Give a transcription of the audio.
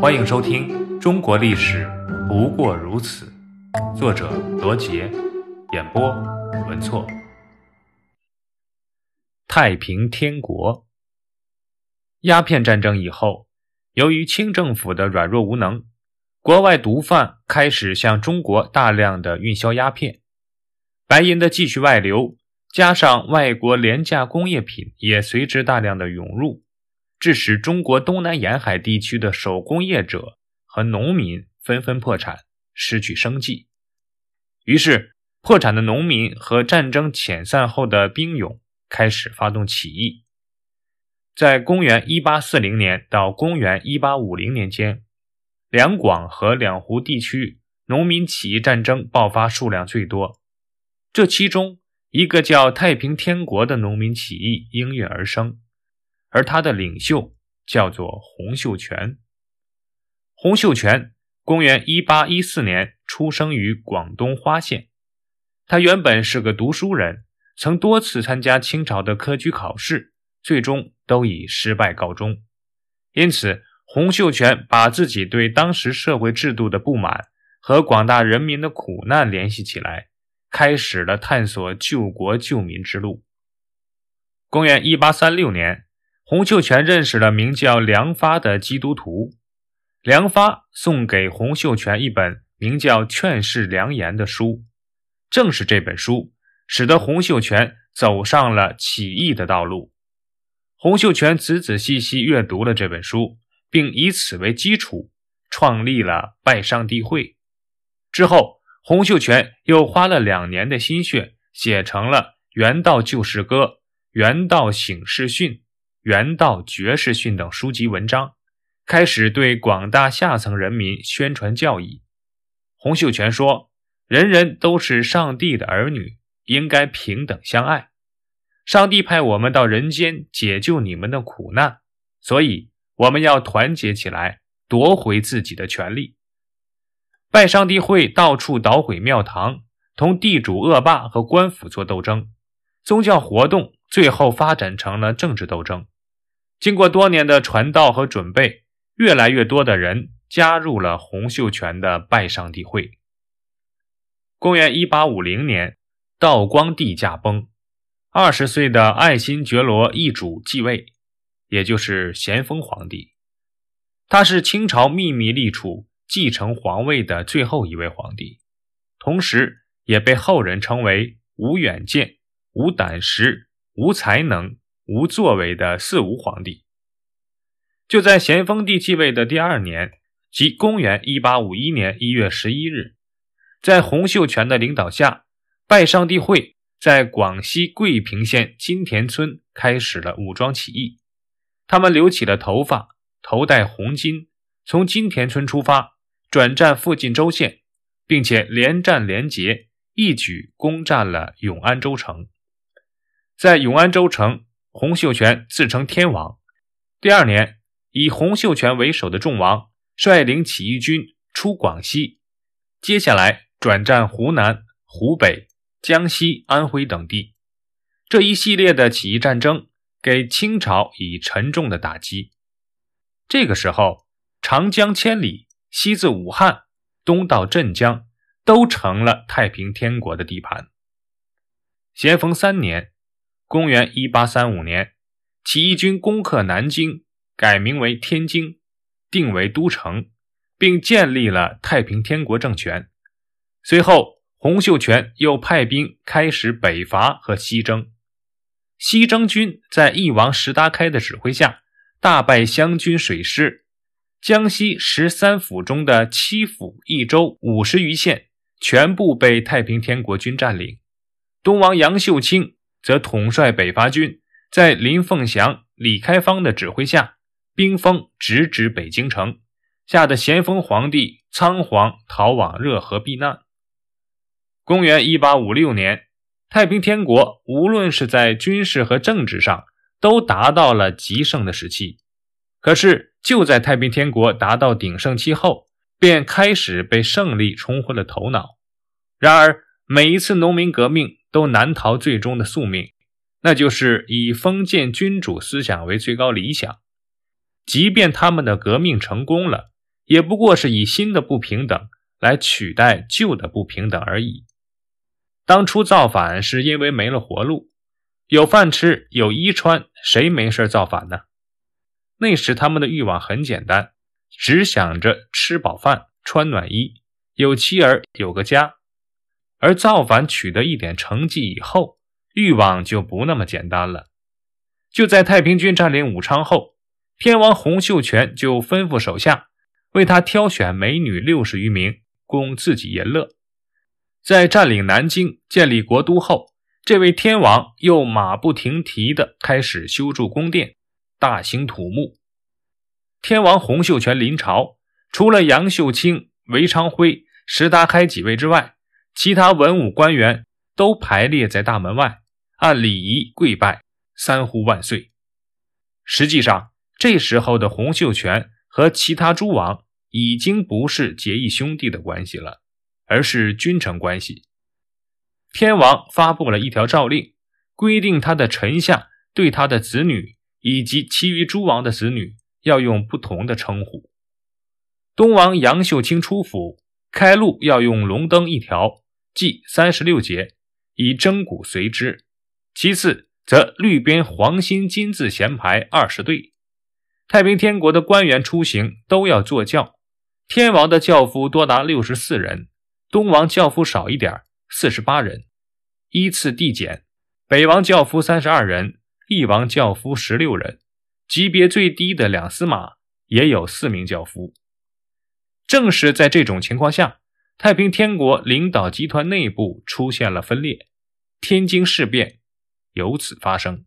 欢迎收听《中国历史不过如此》，作者罗杰，演播文措。太平天国，鸦片战争以后，由于清政府的软弱无能，国外毒贩开始向中国大量的运销鸦片，白银的继续外流，加上外国廉价工业品也随之大量的涌入。致使中国东南沿海地区的手工业者和农民纷纷破产，失去生计。于是，破产的农民和战争遣散后的兵勇开始发动起义。在公元1840年到公元1850年间，两广和两湖地区农民起义战争爆发数量最多。这其中，一个叫太平天国的农民起义应运而生。而他的领袖叫做洪秀全。洪秀全公元一八一四年出生于广东花县。他原本是个读书人，曾多次参加清朝的科举考试，最终都以失败告终。因此，洪秀全把自己对当时社会制度的不满和广大人民的苦难联系起来，开始了探索救国救民之路。公元一八三六年。洪秀全认识了名叫梁发的基督徒，梁发送给洪秀全一本名叫《劝世良言》的书，正是这本书使得洪秀全走上了起义的道路。洪秀全仔仔细细阅读了这本书，并以此为基础创立了拜上帝会。之后，洪秀全又花了两年的心血，写成了《原道救世歌》《原道醒世训》。《原道绝世训》等书籍文章，开始对广大下层人民宣传教义。洪秀全说：“人人都是上帝的儿女，应该平等相爱。上帝派我们到人间解救你们的苦难，所以我们要团结起来，夺回自己的权利。”拜上帝会到处捣毁庙堂，同地主恶霸和官府做斗争，宗教活动。最后发展成了政治斗争。经过多年的传道和准备，越来越多的人加入了洪秀全的拜上帝会。公元一八五零年，道光帝驾崩，二十岁的爱新觉罗奕主继位，也就是咸丰皇帝。他是清朝秘密立储继承皇位的最后一位皇帝，同时也被后人称为无远见、无胆识。无才能、无作为的四无皇帝，就在咸丰帝继位的第二年，即公元一八五一年一月十一日，在洪秀全的领导下，拜上帝会在广西桂平县金田村开始了武装起义。他们留起了头发，头戴红巾，从金田村出发，转战附近州县，并且连战连捷，一举攻占了永安州城。在永安州城，洪秀全自称天王。第二年，以洪秀全为首的众王率领起义军出广西，接下来转战湖南、湖北、江西、安徽等地。这一系列的起义战争给清朝以沉重的打击。这个时候，长江千里，西自武汉，东到镇江，都成了太平天国的地盘。咸丰三年。公元一八三五年，起义军攻克南京，改名为天津，定为都城，并建立了太平天国政权。随后，洪秀全又派兵开始北伐和西征。西征军在翼王石达开的指挥下，大败湘军水师，江西十三府中的七府一州五十余县全部被太平天国军占领。东王杨秀清。则统帅北伐军，在林凤祥、李开芳的指挥下，兵锋直指北京城，吓得咸丰皇帝仓皇逃往热河避难。公元一八五六年，太平天国无论是在军事和政治上都达到了极盛的时期。可是，就在太平天国达到鼎盛期后，便开始被胜利冲昏了头脑。然而，每一次农民革命。都难逃最终的宿命，那就是以封建君主思想为最高理想。即便他们的革命成功了，也不过是以新的不平等来取代旧的不平等而已。当初造反是因为没了活路，有饭吃有衣穿，谁没事造反呢？那时他们的欲望很简单，只想着吃饱饭、穿暖衣，有妻儿，有个家。而造反取得一点成绩以后，欲望就不那么简单了。就在太平军占领武昌后，天王洪秀全就吩咐手下为他挑选美女六十余名，供自己淫乐。在占领南京、建立国都后，这位天王又马不停蹄地开始修筑宫殿，大兴土木。天王洪秀全临朝，除了杨秀清、韦昌辉、石达开几位之外，其他文武官员都排列在大门外，按礼仪跪拜，三呼万岁。实际上，这时候的洪秀全和其他诸王已经不是结义兄弟的关系了，而是君臣关系。天王发布了一条诏令，规定他的臣下对他的子女以及其余诸王的子女要用不同的称呼。东王杨秀清出府开路要用龙灯一条。计三十六节，以征鼓随之。其次，则绿边黄心金字衔排二十对。太平天国的官员出行都要坐轿，天王的轿夫多达六十四人，东王轿夫少一点，四十八人。依次递减，北王轿夫三十二人，翼王轿夫十六人。级别最低的两司马也有四名轿夫。正是在这种情况下。太平天国领导集团内部出现了分裂，天津事变由此发生。